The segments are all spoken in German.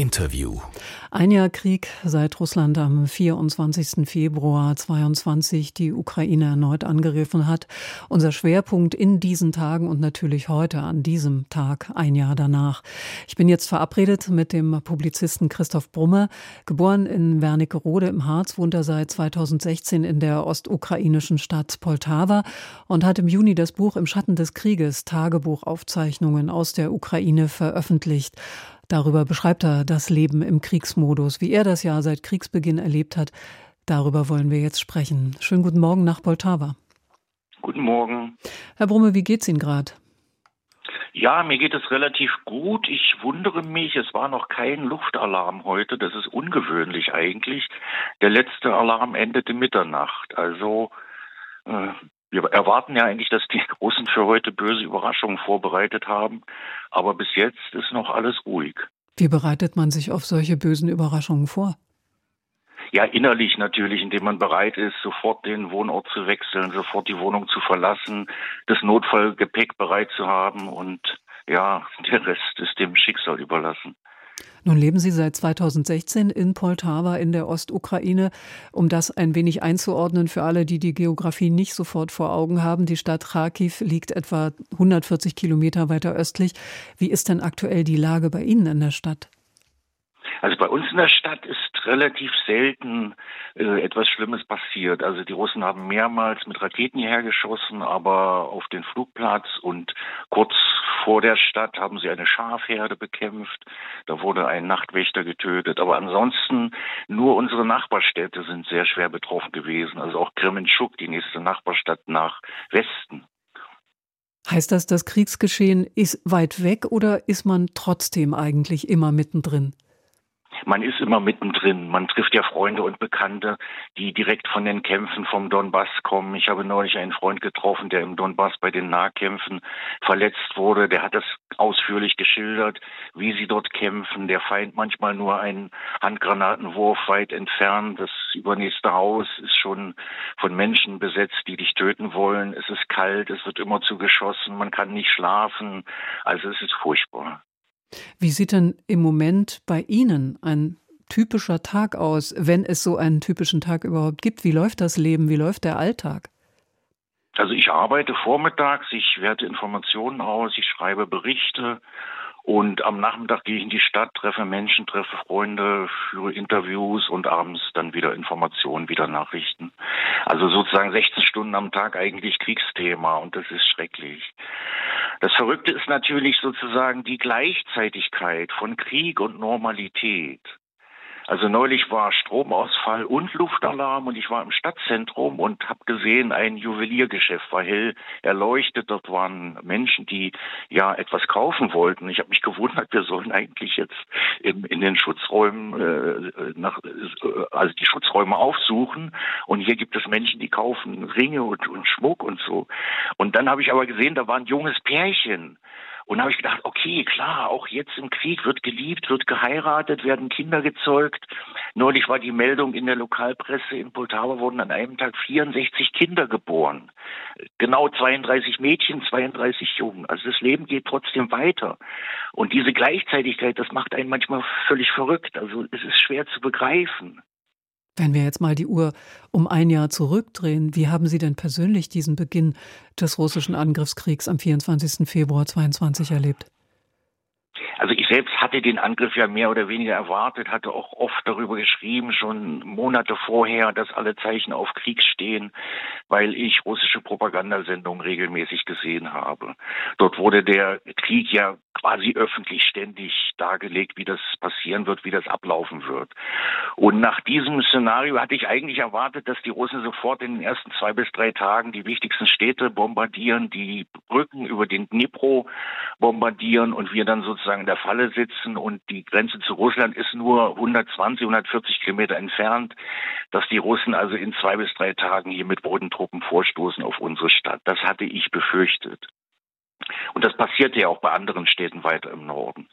Interview. Ein Jahr Krieg, seit Russland am 24. Februar 22 die Ukraine erneut angegriffen hat. Unser Schwerpunkt in diesen Tagen und natürlich heute an diesem Tag, ein Jahr danach. Ich bin jetzt verabredet mit dem Publizisten Christoph Brummer. Geboren in Wernigerode im Harz, wohnt er seit 2016 in der ostukrainischen Stadt Poltawa und hat im Juni das Buch Im Schatten des Krieges, Tagebuchaufzeichnungen aus der Ukraine veröffentlicht. Darüber beschreibt er das Leben im Kriegsmodus, wie er das Jahr seit Kriegsbeginn erlebt hat. Darüber wollen wir jetzt sprechen. Schönen guten Morgen nach Poltawa. Guten Morgen. Herr Brumme, wie geht's Ihnen gerade? Ja, mir geht es relativ gut. Ich wundere mich, es war noch kein Luftalarm heute. Das ist ungewöhnlich eigentlich. Der letzte Alarm endete Mitternacht. Also äh, wir erwarten ja eigentlich, dass die Russen für heute böse Überraschungen vorbereitet haben, aber bis jetzt ist noch alles ruhig. Wie bereitet man sich auf solche bösen Überraschungen vor? Ja, innerlich natürlich, indem man bereit ist, sofort den Wohnort zu wechseln, sofort die Wohnung zu verlassen, das Notfallgepäck bereit zu haben und ja, der Rest ist dem Schicksal überlassen. Nun leben Sie seit 2016 in Poltawa in der Ostukraine. Um das ein wenig einzuordnen für alle, die die Geografie nicht sofort vor Augen haben. Die Stadt Kharkiv liegt etwa 140 Kilometer weiter östlich. Wie ist denn aktuell die Lage bei Ihnen in der Stadt? Also bei uns in der Stadt ist relativ selten äh, etwas Schlimmes passiert. Also die Russen haben mehrmals mit Raketen hierher geschossen, aber auf den Flugplatz und kurz vor der Stadt haben sie eine Schafherde bekämpft. Da wurde ein Nachtwächter getötet. Aber ansonsten nur unsere Nachbarstädte sind sehr schwer betroffen gewesen. Also auch Kremenchuk, die nächste Nachbarstadt nach Westen. Heißt das, das Kriegsgeschehen ist weit weg oder ist man trotzdem eigentlich immer mittendrin? Man ist immer mittendrin. Man trifft ja Freunde und Bekannte, die direkt von den Kämpfen vom Donbass kommen. Ich habe neulich einen Freund getroffen, der im Donbass bei den Nahkämpfen verletzt wurde. Der hat das ausführlich geschildert, wie sie dort kämpfen. Der Feind manchmal nur einen Handgranatenwurf weit entfernt. Das übernächste Haus ist schon von Menschen besetzt, die dich töten wollen. Es ist kalt, es wird immer zu geschossen, man kann nicht schlafen. Also es ist furchtbar. Wie sieht denn im Moment bei Ihnen ein typischer Tag aus, wenn es so einen typischen Tag überhaupt gibt? Wie läuft das Leben? Wie läuft der Alltag? Also ich arbeite vormittags, ich werte Informationen aus, ich schreibe Berichte und am Nachmittag gehe ich in die Stadt, treffe Menschen, treffe Freunde, führe Interviews und abends dann wieder Informationen, wieder Nachrichten. Also sozusagen 16 Stunden am Tag eigentlich Kriegsthema und das ist schrecklich. Das Verrückte ist natürlich sozusagen die Gleichzeitigkeit von Krieg und Normalität. Also neulich war Stromausfall und Luftalarm und ich war im Stadtzentrum und habe gesehen, ein Juweliergeschäft war hell erleuchtet. Dort waren Menschen, die ja etwas kaufen wollten. Ich habe mich gewundert, wir sollen eigentlich jetzt in, in den Schutzräumen äh, nach, äh, also die Schutzräume aufsuchen und hier gibt es Menschen, die kaufen Ringe und, und Schmuck und so. Und dann habe ich aber gesehen, da war ein junges Pärchen und da habe ich gedacht, okay, klar, auch jetzt im Krieg wird geliebt, wird geheiratet, werden Kinder gezeugt. Neulich war die Meldung in der Lokalpresse in Poltawa wurden an einem Tag 64 Kinder geboren. Genau 32 Mädchen, 32 Jungen. Also das Leben geht trotzdem weiter. Und diese Gleichzeitigkeit, das macht einen manchmal völlig verrückt. Also es ist schwer zu begreifen. Wenn wir jetzt mal die Uhr um ein Jahr zurückdrehen, wie haben Sie denn persönlich diesen Beginn des russischen Angriffskriegs am 24. Februar 22 erlebt? Also selbst hatte den Angriff ja mehr oder weniger erwartet, hatte auch oft darüber geschrieben, schon Monate vorher, dass alle Zeichen auf Krieg stehen, weil ich russische Propagandasendungen regelmäßig gesehen habe. Dort wurde der Krieg ja quasi öffentlich ständig dargelegt, wie das passieren wird, wie das ablaufen wird. Und nach diesem Szenario hatte ich eigentlich erwartet, dass die Russen sofort in den ersten zwei bis drei Tagen die wichtigsten Städte bombardieren, die Brücken über den Dnipro bombardieren und wir dann sozusagen in der Falle sitzen und die Grenze zu Russland ist nur 120, 140 Kilometer entfernt, dass die Russen also in zwei bis drei Tagen hier mit Bodentruppen vorstoßen auf unsere Stadt. Das hatte ich befürchtet. Und das passierte ja auch bei anderen Städten weiter im Norden.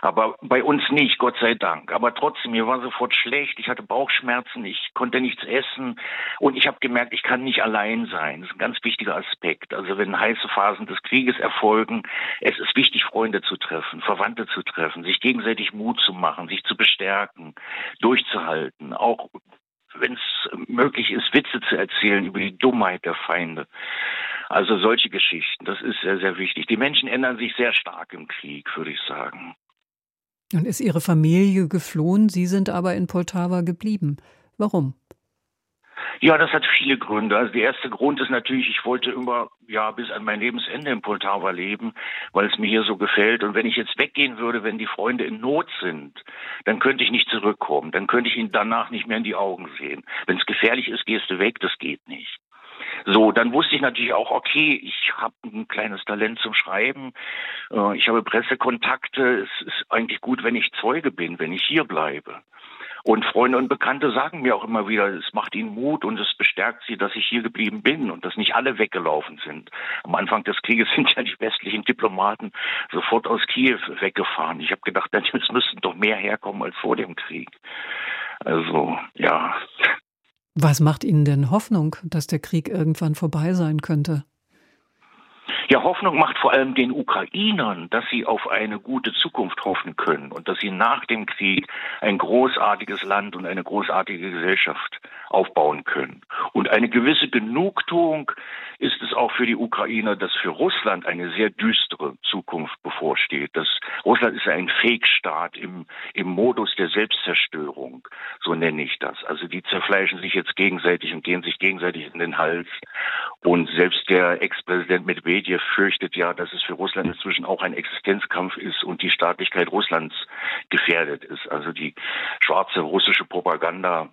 Aber bei uns nicht, Gott sei Dank. Aber trotzdem, mir war sofort schlecht. Ich hatte Bauchschmerzen, ich konnte nichts essen. Und ich habe gemerkt, ich kann nicht allein sein. Das ist ein ganz wichtiger Aspekt. Also wenn heiße Phasen des Krieges erfolgen, es ist wichtig, Freunde zu treffen, Verwandte zu treffen, sich gegenseitig Mut zu machen, sich zu bestärken, durchzuhalten, auch wenn es möglich ist, Witze zu erzählen über die Dummheit der Feinde. Also solche Geschichten, das ist sehr, sehr wichtig. Die Menschen ändern sich sehr stark im Krieg, würde ich sagen. Und ist Ihre Familie geflohen? Sie sind aber in Poltawa geblieben. Warum? Ja, das hat viele Gründe. Also der erste Grund ist natürlich, ich wollte immer ja bis an mein Lebensende in Poltawa leben, weil es mir hier so gefällt. Und wenn ich jetzt weggehen würde, wenn die Freunde in Not sind, dann könnte ich nicht zurückkommen. Dann könnte ich ihnen danach nicht mehr in die Augen sehen. Wenn es gefährlich ist, gehst du weg. Das geht nicht. So, dann wusste ich natürlich auch, okay, ich habe ein kleines Talent zum Schreiben, äh, ich habe Pressekontakte, es ist eigentlich gut, wenn ich Zeuge bin, wenn ich hier bleibe. Und Freunde und Bekannte sagen mir auch immer wieder, es macht ihnen Mut und es bestärkt sie, dass ich hier geblieben bin und dass nicht alle weggelaufen sind. Am Anfang des Krieges sind ja die westlichen Diplomaten sofort aus Kiew weggefahren. Ich habe gedacht, es müssten doch mehr herkommen als vor dem Krieg. Also, ja. Was macht Ihnen denn Hoffnung, dass der Krieg irgendwann vorbei sein könnte? Ja, Hoffnung macht vor allem den Ukrainern, dass sie auf eine gute Zukunft hoffen können und dass sie nach dem Krieg ein großartiges Land und eine großartige Gesellschaft aufbauen können. Und eine gewisse Genugtuung ist es auch für die Ukrainer, dass für Russland eine sehr düstere Zukunft bevorsteht. Das, Russland ist ein Fake-Staat im, im Modus der Selbstzerstörung, so nenne ich das. Also die zerfleischen sich jetzt gegenseitig und gehen sich gegenseitig in den Hals. Und selbst der Ex-Präsident Medvedev fürchtet ja, dass es für Russland inzwischen auch ein Existenzkampf ist und die Staatlichkeit Russlands gefährdet ist. Also die schwarze russische Propaganda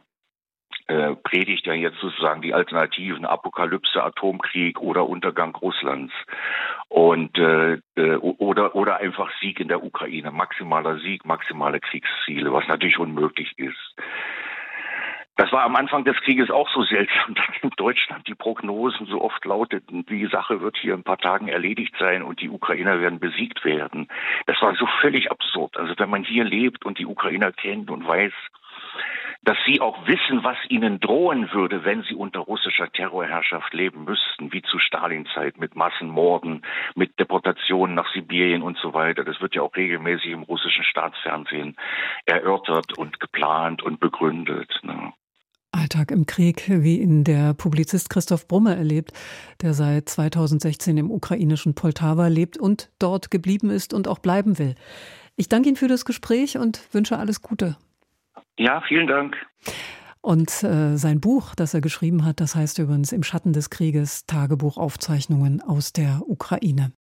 äh, predigt ja jetzt sozusagen die Alternativen Apokalypse, Atomkrieg oder Untergang Russlands und äh, äh, oder oder einfach Sieg in der Ukraine, maximaler Sieg, maximale Kriegsziele, was natürlich unmöglich ist. Das war am Anfang des Krieges auch so seltsam, dass in Deutschland die Prognosen so oft lauteten, die Sache wird hier in ein paar Tagen erledigt sein und die Ukrainer werden besiegt werden. Das war so völlig absurd. Also wenn man hier lebt und die Ukrainer kennt und weiß, dass sie auch wissen, was ihnen drohen würde, wenn sie unter russischer Terrorherrschaft leben müssten, wie zu Stalinzeit mit Massenmorden, mit Deportationen nach Sibirien und so weiter. Das wird ja auch regelmäßig im russischen Staatsfernsehen erörtert und geplant und begründet. Ne? Alltag im Krieg, wie ihn der Publizist Christoph Brumme erlebt, der seit 2016 im ukrainischen Poltawa lebt und dort geblieben ist und auch bleiben will. Ich danke Ihnen für das Gespräch und wünsche alles Gute. Ja, vielen Dank. Und äh, sein Buch, das er geschrieben hat, das heißt übrigens Im Schatten des Krieges Tagebuchaufzeichnungen aus der Ukraine.